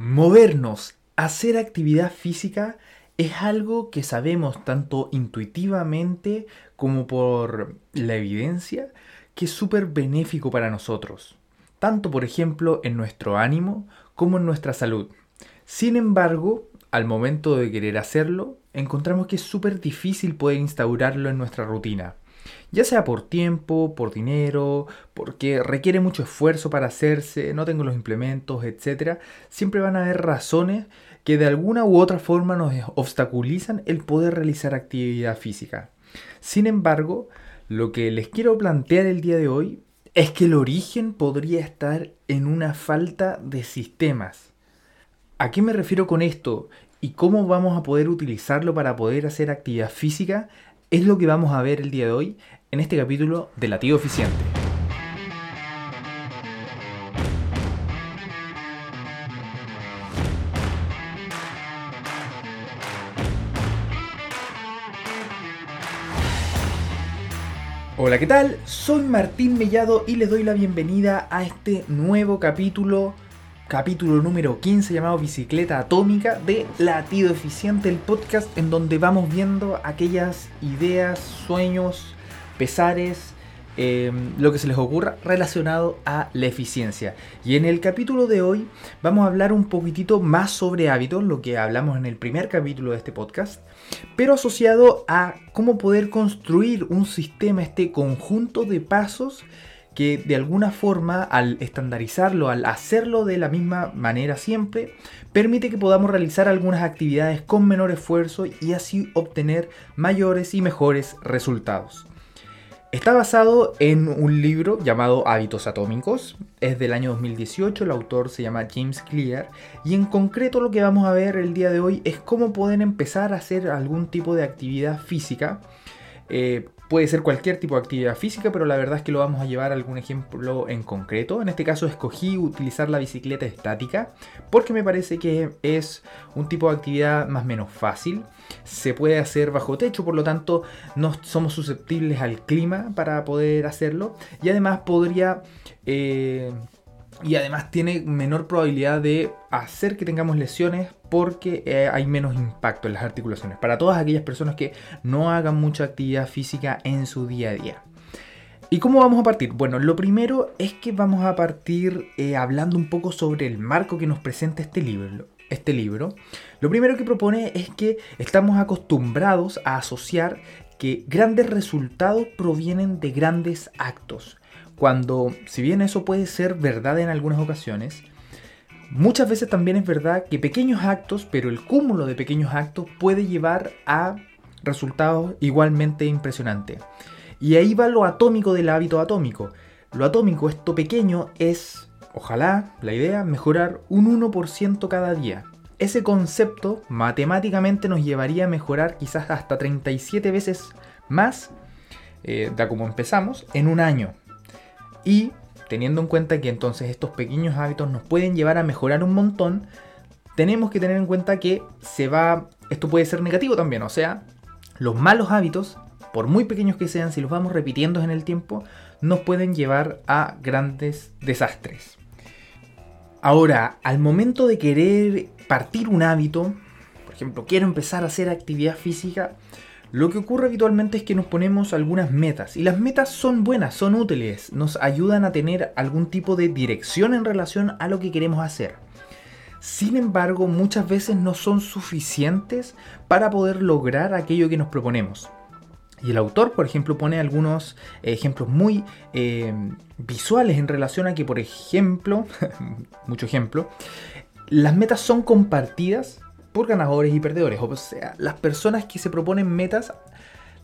Movernos, hacer actividad física es algo que sabemos tanto intuitivamente como por la evidencia que es súper benéfico para nosotros, tanto por ejemplo en nuestro ánimo como en nuestra salud. Sin embargo, al momento de querer hacerlo, encontramos que es súper difícil poder instaurarlo en nuestra rutina ya sea por tiempo, por dinero, porque requiere mucho esfuerzo para hacerse, no tengo los implementos, etc. Siempre van a haber razones que de alguna u otra forma nos obstaculizan el poder realizar actividad física. Sin embargo, lo que les quiero plantear el día de hoy es que el origen podría estar en una falta de sistemas. ¿A qué me refiero con esto? ¿Y cómo vamos a poder utilizarlo para poder hacer actividad física? Es lo que vamos a ver el día de hoy en este capítulo de Latido Eficiente. Hola, ¿qué tal? Soy Martín Mellado y les doy la bienvenida a este nuevo capítulo capítulo número 15 llamado Bicicleta Atómica de Latido Eficiente, el podcast en donde vamos viendo aquellas ideas, sueños, pesares, em, lo que se les ocurra relacionado a la eficiencia. Y en el capítulo de hoy vamos a hablar un poquitito más sobre hábitos, lo que hablamos en el primer capítulo de este podcast, pero asociado a cómo poder construir un sistema, este conjunto de pasos que de alguna forma al estandarizarlo, al hacerlo de la misma manera siempre, permite que podamos realizar algunas actividades con menor esfuerzo y así obtener mayores y mejores resultados. Está basado en un libro llamado Hábitos Atómicos, es del año 2018, el autor se llama James Clear. Y en concreto lo que vamos a ver el día de hoy es cómo pueden empezar a hacer algún tipo de actividad física. Eh, Puede ser cualquier tipo de actividad física, pero la verdad es que lo vamos a llevar a algún ejemplo en concreto. En este caso escogí utilizar la bicicleta estática porque me parece que es un tipo de actividad más o menos fácil. Se puede hacer bajo techo, por lo tanto no somos susceptibles al clima para poder hacerlo. Y además podría... Eh, y además tiene menor probabilidad de hacer que tengamos lesiones porque eh, hay menos impacto en las articulaciones. Para todas aquellas personas que no hagan mucha actividad física en su día a día. ¿Y cómo vamos a partir? Bueno, lo primero es que vamos a partir eh, hablando un poco sobre el marco que nos presenta este libro. Este libro. Lo primero que propone es que estamos acostumbrados a asociar que grandes resultados provienen de grandes actos. Cuando, si bien eso puede ser verdad en algunas ocasiones, muchas veces también es verdad que pequeños actos, pero el cúmulo de pequeños actos puede llevar a resultados igualmente impresionantes. Y ahí va lo atómico del hábito atómico. Lo atómico, esto pequeño, es, ojalá, la idea, mejorar un 1% cada día. Ese concepto matemáticamente nos llevaría a mejorar quizás hasta 37 veces más, eh, de como empezamos, en un año. Y teniendo en cuenta que entonces estos pequeños hábitos nos pueden llevar a mejorar un montón, tenemos que tener en cuenta que se va, esto puede ser negativo también, o sea, los malos hábitos, por muy pequeños que sean, si los vamos repitiendo en el tiempo, nos pueden llevar a grandes desastres. Ahora, al momento de querer partir un hábito, por ejemplo, quiero empezar a hacer actividad física, lo que ocurre habitualmente es que nos ponemos algunas metas y las metas son buenas, son útiles, nos ayudan a tener algún tipo de dirección en relación a lo que queremos hacer. Sin embargo, muchas veces no son suficientes para poder lograr aquello que nos proponemos. Y el autor, por ejemplo, pone algunos ejemplos muy eh, visuales en relación a que, por ejemplo, mucho ejemplo, las metas son compartidas por ganadores y perdedores. O sea, las personas que se proponen metas,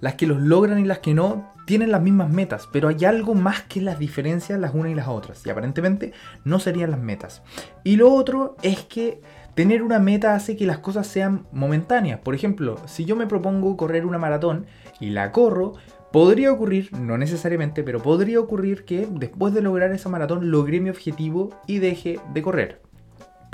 las que los logran y las que no, tienen las mismas metas, pero hay algo más que las diferencias las unas y las otras. Y aparentemente no serían las metas. Y lo otro es que tener una meta hace que las cosas sean momentáneas. Por ejemplo, si yo me propongo correr una maratón y la corro, Podría ocurrir, no necesariamente, pero podría ocurrir que después de lograr esa maratón logré mi objetivo y deje de correr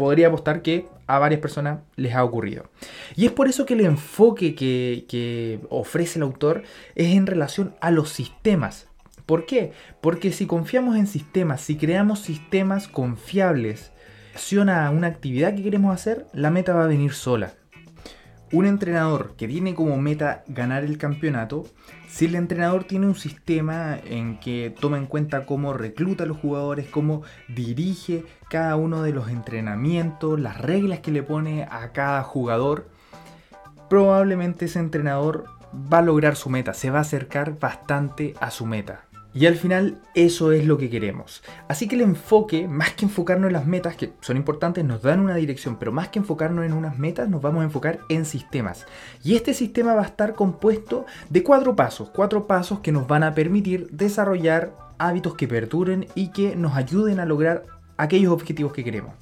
podría apostar que a varias personas les ha ocurrido. Y es por eso que el enfoque que, ofrece el autor es en relación a los sistemas. ¿Por qué? Porque si confiamos en sistemas, si creamos sistemas confiables, a una actividad que queremos hacer, la meta va a venir sola. Un entrenador que tiene como meta ganar el campeonato, si el entrenador tiene un sistema en que toma en cuenta cómo recluta a los jugadores, cómo dirige cada uno de los entrenamientos, las reglas que le pone a cada jugador, probablemente ese entrenador va a lograr su meta, se va a acercar bastante a su meta. Y al final eso es lo que queremos. Así que el enfoque, más que enfocarnos en las metas, que son importantes, nos dan una dirección, pero más que enfocarnos en unas metas, nos vamos a enfocar en sistemas. Y este sistema va a estar compuesto de cuatro pasos, cuatro pasos que nos van a permitir desarrollar hábitos que perduren y que nos ayuden a lograr aquellos objetivos que queremos.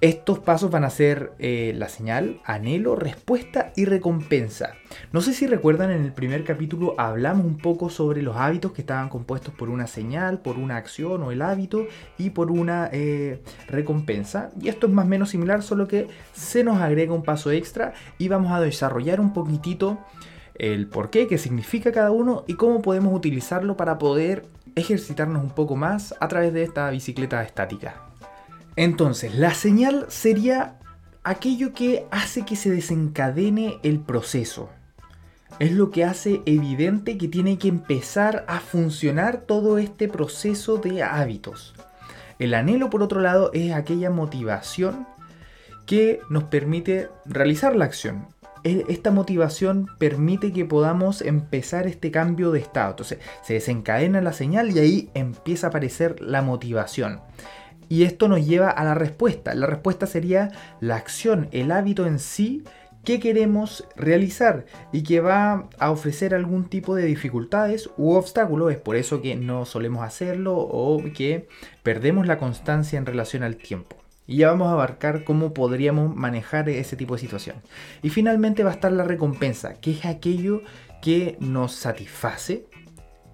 Estos pasos van a ser eh, la señal, anhelo, respuesta y recompensa. No sé si recuerdan en el primer capítulo hablamos un poco sobre los hábitos que estaban compuestos por una señal, por una acción o el hábito y por una eh, recompensa. Y esto es más o menos similar, solo que se nos agrega un paso extra y vamos a desarrollar un poquitito el por qué, qué significa cada uno y cómo podemos utilizarlo para poder ejercitarnos un poco más a través de esta bicicleta estática. Entonces, la señal sería aquello que hace que se desencadene el proceso. Es lo que hace evidente que tiene que empezar a funcionar todo este proceso de hábitos. El anhelo, por otro lado, es aquella motivación que nos permite realizar la acción. Esta motivación permite que podamos empezar este cambio de estado. Entonces se desencadena la señal y ahí empieza a aparecer la motivación. Y esto nos lleva a la respuesta. La respuesta sería la acción, el hábito en sí que queremos realizar y que va a ofrecer algún tipo de dificultades u obstáculos. Es por eso que no solemos hacerlo o que perdemos la constancia en relación al tiempo. Y ya vamos a abarcar cómo podríamos manejar ese tipo de situación. Y finalmente va a estar la recompensa, que es aquello que nos satisface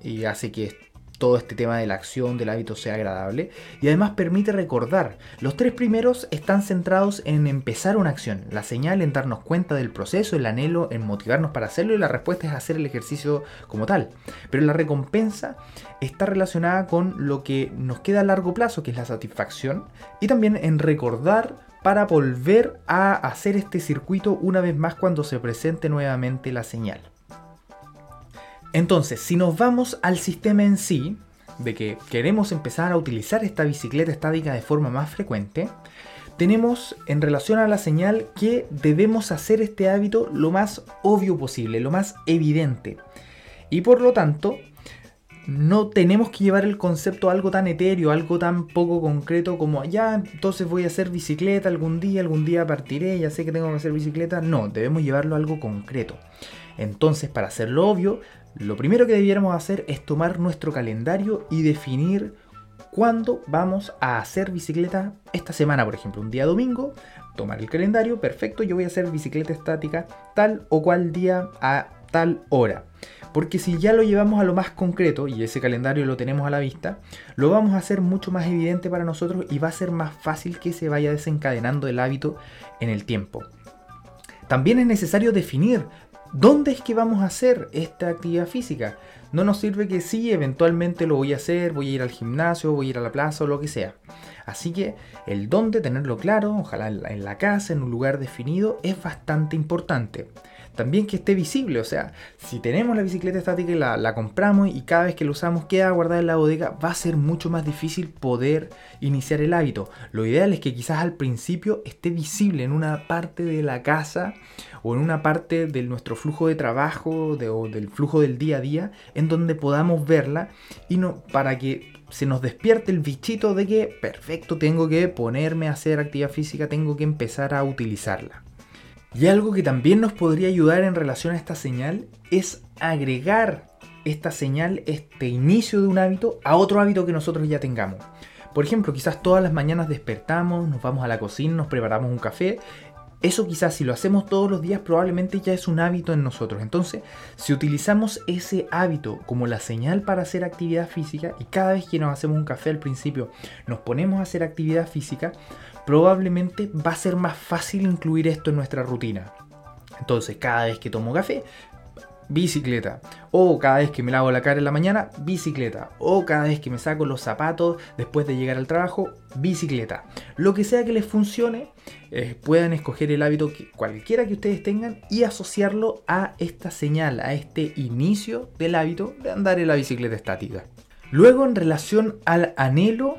y hace que todo este tema de la acción, del hábito sea agradable y además permite recordar. Los tres primeros están centrados en empezar una acción, la señal en darnos cuenta del proceso, el anhelo en motivarnos para hacerlo y la respuesta es hacer el ejercicio como tal. Pero la recompensa está relacionada con lo que nos queda a largo plazo, que es la satisfacción, y también en recordar para volver a hacer este circuito una vez más cuando se presente nuevamente la señal. Entonces, si nos vamos al sistema en sí, de que queremos empezar a utilizar esta bicicleta estática de forma más frecuente, tenemos en relación a la señal que debemos hacer este hábito lo más obvio posible, lo más evidente. Y por lo tanto, no tenemos que llevar el concepto a algo tan etéreo, algo tan poco concreto como ya, entonces voy a hacer bicicleta algún día, algún día partiré, ya sé que tengo que hacer bicicleta. No, debemos llevarlo a algo concreto. Entonces, para hacerlo obvio, lo primero que debiéramos hacer es tomar nuestro calendario y definir cuándo vamos a hacer bicicleta esta semana, por ejemplo, un día domingo, tomar el calendario, perfecto, yo voy a hacer bicicleta estática tal o cual día a tal hora. Porque si ya lo llevamos a lo más concreto y ese calendario lo tenemos a la vista, lo vamos a hacer mucho más evidente para nosotros y va a ser más fácil que se vaya desencadenando el hábito en el tiempo. También es necesario definir ¿Dónde es que vamos a hacer esta actividad física? No nos sirve que sí, eventualmente lo voy a hacer, voy a ir al gimnasio, voy a ir a la plaza o lo que sea. Así que el dónde, tenerlo claro, ojalá en la casa, en un lugar definido, es bastante importante también que esté visible. O sea, si tenemos la bicicleta estática y la, compramos y cada vez que la usamos queda guardada en la bodega, va a ser mucho más difícil poder iniciar el hábito. Lo ideal es que quizás al principio esté visible en una parte de la casa o en una parte de nuestro flujo de trabajo o del flujo del día a día en donde podamos verla y no para que se nos despierte el bichito de que perfecto tengo que ponerme a hacer actividad física, tengo que empezar a utilizarla. Y algo que también nos podría ayudar en relación a esta señal es agregar esta señal, este inicio de un hábito, a otro hábito que nosotros ya tengamos. Por ejemplo, quizás todas las mañanas despertamos, nos vamos a la cocina, nos preparamos un café. Eso quizás si lo hacemos todos los días probablemente ya es un hábito en nosotros. Entonces, si utilizamos ese hábito como la señal para hacer actividad física y cada vez que nos hacemos un café al principio nos ponemos a hacer actividad física, probablemente va a ser más fácil incluir esto en nuestra rutina. Entonces, cada vez que tomo café, bicicleta. O cada vez que me lavo la cara en la mañana, bicicleta. O cada vez que me saco los zapatos después de llegar al trabajo, bicicleta. Lo que sea que les funcione, eh, puedan escoger el hábito que, cualquiera que ustedes tengan y asociarlo a esta señal, a este inicio del hábito de andar en la bicicleta estática. Luego, en relación al anhelo,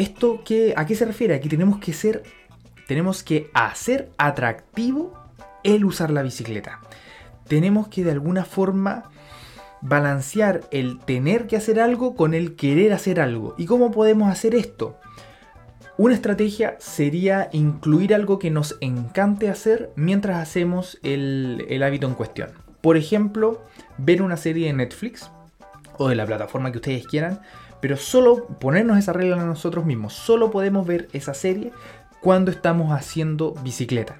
¿esto qué, a qué se refiere? Aquí tenemos que ser, tenemos que hacer atractivo el usar la bicicleta tenemos que de alguna forma balancear el tener que hacer algo con el querer hacer algo. ¿Y cómo podemos hacer esto? Una estrategia sería incluir algo que nos encante hacer mientras hacemos el, hábito en cuestión. Por ejemplo, ver una serie de Netflix o de la plataforma que ustedes quieran, pero solo ponernos esa regla a nosotros mismos. Solo podemos ver esa serie cuando estamos haciendo bicicleta.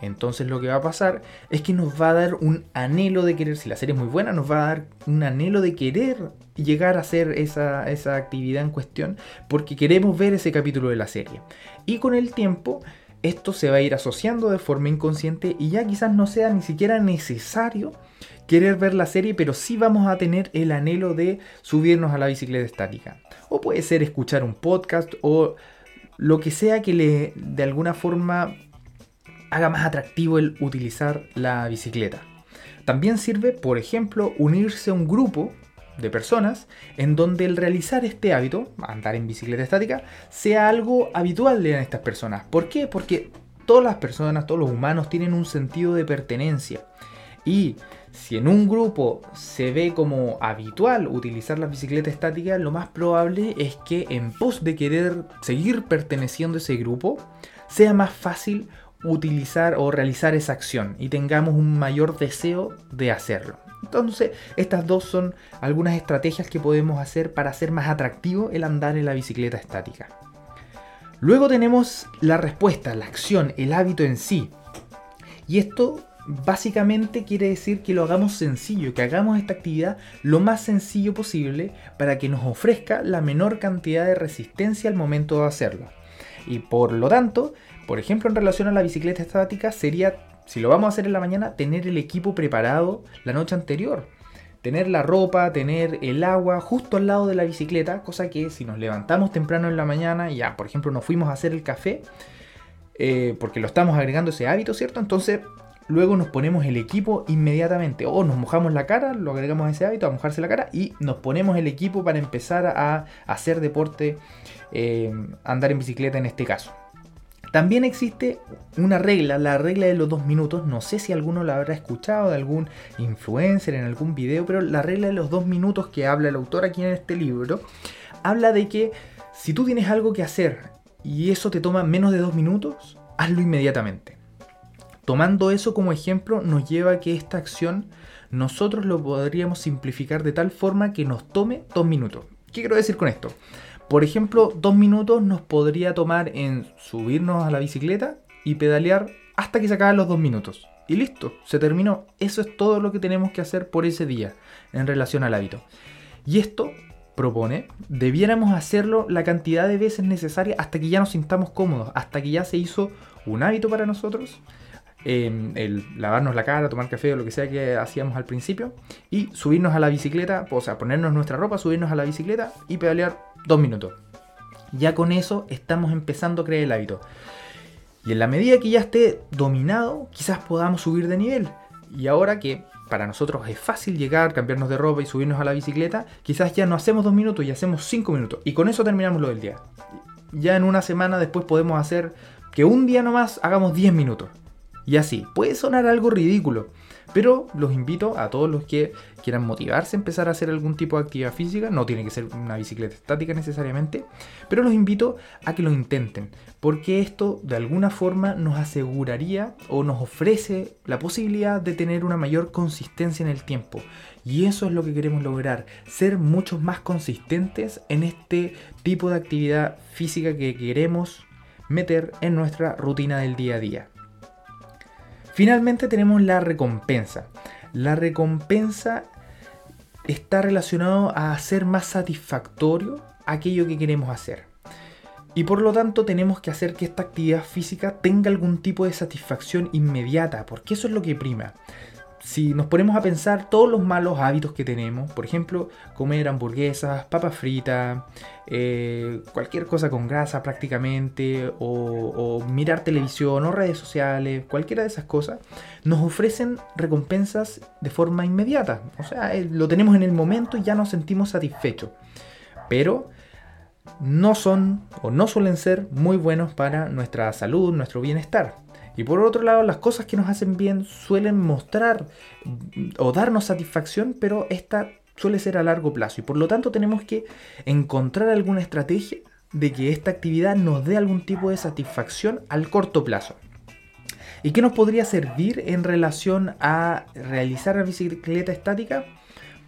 Entonces lo que va a pasar es que nos va a dar un anhelo de querer, si la serie es muy buena, nos va a dar un anhelo de querer llegar a hacer esa, actividad en cuestión porque queremos ver ese capítulo de la serie. Y con el tiempo esto se va a ir asociando de forma inconsciente y ya quizás no sea ni siquiera necesario querer ver la serie, pero sí vamos a tener el anhelo de subirnos a la bicicleta estática. O puede ser escuchar un podcast o lo que sea que le de alguna forma haga más atractivo el utilizar la bicicleta. También sirve, por ejemplo, unirse a un grupo de personas en donde el realizar este hábito, andar en bicicleta estática, sea algo habitual de estas personas. ¿Por qué? Porque todas las personas, todos los humanos tienen un sentido de pertenencia. Y si en un grupo se ve como habitual utilizar la bicicleta estática, lo más probable es que en pos de querer seguir perteneciendo a ese grupo, sea más fácil utilizar o realizar esa acción y tengamos un mayor deseo de hacerlo. Entonces, estas dos son algunas estrategias que podemos hacer para hacer más atractivo el andar en la bicicleta estática. Luego tenemos la respuesta, la acción, el hábito en sí. Y esto básicamente quiere decir que lo hagamos sencillo, que hagamos esta actividad lo más sencillo posible para que nos ofrezca la menor cantidad de resistencia al momento de hacerlo. Y por lo tanto, por ejemplo, en relación a la bicicleta estática, sería, si lo vamos a hacer en la mañana, tener el equipo preparado la noche anterior. Tener la ropa, tener el agua justo al lado de la bicicleta, cosa que si nos levantamos temprano en la mañana ya, por ejemplo, nos fuimos a hacer el café, eh, porque lo estamos agregando ese hábito, ¿cierto? Entonces, luego nos ponemos el equipo inmediatamente. O nos mojamos la cara, lo agregamos a ese hábito, a mojarse la cara, y nos ponemos el equipo para empezar a hacer deporte, eh, andar en bicicleta en este caso. También existe una regla, la regla de los dos minutos. No sé si alguno la habrá escuchado de algún influencer en algún video, pero la regla de los dos minutos que habla el autor aquí en este libro habla de que si tú tienes algo que hacer y eso te toma menos de dos minutos, hazlo inmediatamente. Tomando eso como ejemplo, nos lleva a que esta acción nosotros lo podríamos simplificar de tal forma que nos tome dos minutos. ¿Qué quiero decir con esto? Por ejemplo, dos minutos nos podría tomar en subirnos a la bicicleta y pedalear hasta que se acaben los dos minutos. Y listo, se terminó. Eso es todo lo que tenemos que hacer por ese día en relación al hábito. Y esto propone, debiéramos hacerlo la cantidad de veces necesaria hasta que ya nos sintamos cómodos, hasta que ya se hizo un hábito para nosotros, em, el lavarnos la cara, tomar café o lo que sea que hacíamos al principio, y subirnos a la bicicleta, o sea, ponernos nuestra ropa, subirnos a la bicicleta y pedalear dos minutos. Ya con eso estamos empezando a crear el hábito. Y en la medida que ya esté dominado, quizás podamos subir de nivel. Y ahora que para nosotros es fácil llegar, cambiarnos de ropa y subirnos a la bicicleta, quizás ya no hacemos dos minutos y hacemos cinco minutos. Y con eso terminamos lo del día. Ya en una semana después podemos hacer que un día nomás hagamos 10 minutos. Y así, puede sonar algo ridículo, pero los invito a todos los que quieran motivarse a empezar a hacer algún tipo de actividad física, no tiene que ser una bicicleta estática necesariamente, pero los invito a que lo intenten, porque esto de alguna forma nos aseguraría o nos ofrece la posibilidad de tener una mayor consistencia en el tiempo. Y eso es lo que queremos lograr, ser mucho más consistentes en este tipo de actividad física que queremos meter en nuestra rutina del día a día. Finalmente tenemos la recompensa. La recompensa está relacionado a hacer más satisfactorio aquello que queremos hacer. Y por lo tanto tenemos que hacer que esta actividad física tenga algún tipo de satisfacción inmediata, porque eso es lo que prima. Si nos ponemos a pensar todos los malos hábitos que tenemos, por ejemplo, comer hamburguesas, papas fritas, eh, cualquier cosa con grasa prácticamente, o, mirar televisión o redes sociales, cualquiera de esas cosas, nos ofrecen recompensas de forma inmediata. O sea, eh, lo tenemos en el momento y ya nos sentimos satisfechos. Pero no son o no suelen ser muy buenos para nuestra salud, nuestro bienestar. Y por otro lado, las cosas que nos hacen bien suelen mostrar o darnos satisfacción, pero esta suele ser a largo plazo. Y por lo tanto tenemos que encontrar alguna estrategia de que esta actividad nos dé algún tipo de satisfacción al corto plazo. ¿Y qué nos podría servir en relación a realizar la bicicleta estática?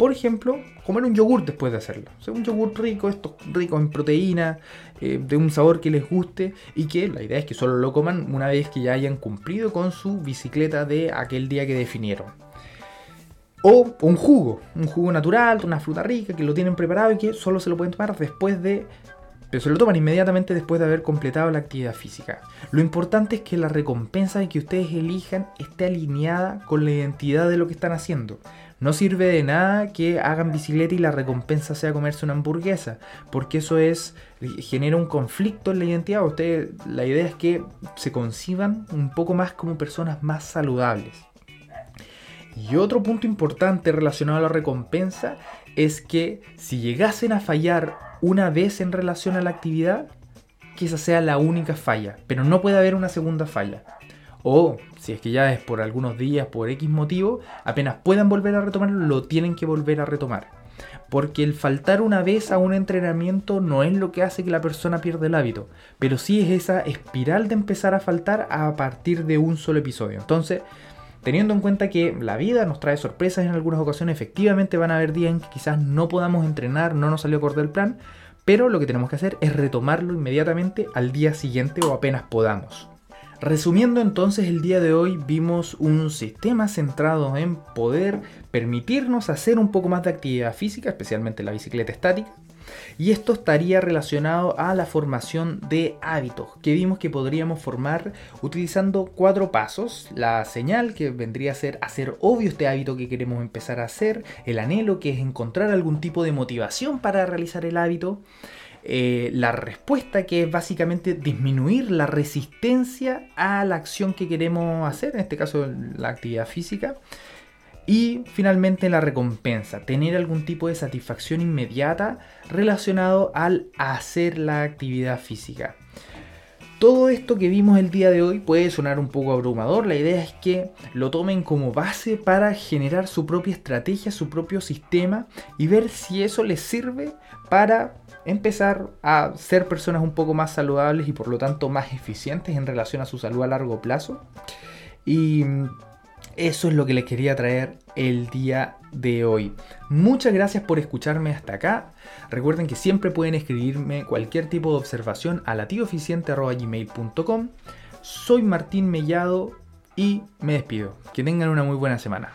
Por ejemplo, comer un yogur después de hacerlo. Un yogur rico, esto rico en proteína, eh, de un sabor que les guste y que la idea es que solo lo coman una vez que ya hayan cumplido con su bicicleta de aquel día que definieron. O un jugo, un jugo natural, una fruta rica que lo tienen preparado y que solo se lo pueden tomar después de pero se lo toman inmediatamente después de haber completado la actividad física. Lo importante es que la recompensa que ustedes elijan esté alineada con la identidad de lo que están haciendo. No sirve de nada que hagan bicicleta y la recompensa sea comerse una hamburguesa, porque eso es genera un conflicto en la identidad. Ustedes, la idea es que se conciban un poco más como personas más saludables. Y otro punto importante relacionado a la recompensa es que si llegasen a fallar una vez en relación a la actividad, que esa sea la única falla, pero no puede haber una segunda falla. O si es que ya es por algunos días, por X motivo, apenas puedan volver a retomarlo, lo tienen que volver a retomar. Porque el faltar una vez a un entrenamiento no es lo que hace que la persona pierda el hábito, pero sí es esa espiral de empezar a faltar a partir de un solo episodio. Entonces, teniendo en cuenta que la vida nos trae sorpresas en algunas ocasiones, efectivamente van a haber días en que quizás no podamos entrenar, no nos salió acorde el plan, pero lo que tenemos que hacer es retomarlo inmediatamente al día siguiente o apenas podamos. Resumiendo entonces el día de hoy vimos un sistema centrado en poder permitirnos hacer un poco más de actividad física, especialmente la bicicleta estática, y esto estaría relacionado a la formación de hábitos, que vimos que podríamos formar utilizando cuatro pasos. La señal, que vendría a ser hacer obvio este hábito que queremos empezar a hacer. El anhelo, que es encontrar algún tipo de motivación para realizar el hábito. Eh, la respuesta que es básicamente disminuir la resistencia a la acción que queremos hacer, en este caso la actividad física. Y finalmente la recompensa, tener algún tipo de satisfacción inmediata relacionado al hacer la actividad física. Todo esto que vimos el día de hoy puede sonar un poco abrumador, la idea es que lo tomen como base para generar su propia estrategia, su propio sistema y ver si eso les sirve para empezar a ser personas un poco más saludables y por lo tanto más eficientes en relación a su salud a largo plazo. Y eso es lo que les quería traer el día de hoy. Muchas gracias por escucharme hasta acá. Recuerden que siempre pueden escribirme cualquier tipo de observación a latioeficiente.gmail.com Soy Martín Mellado y me despido. Que tengan una muy buena semana.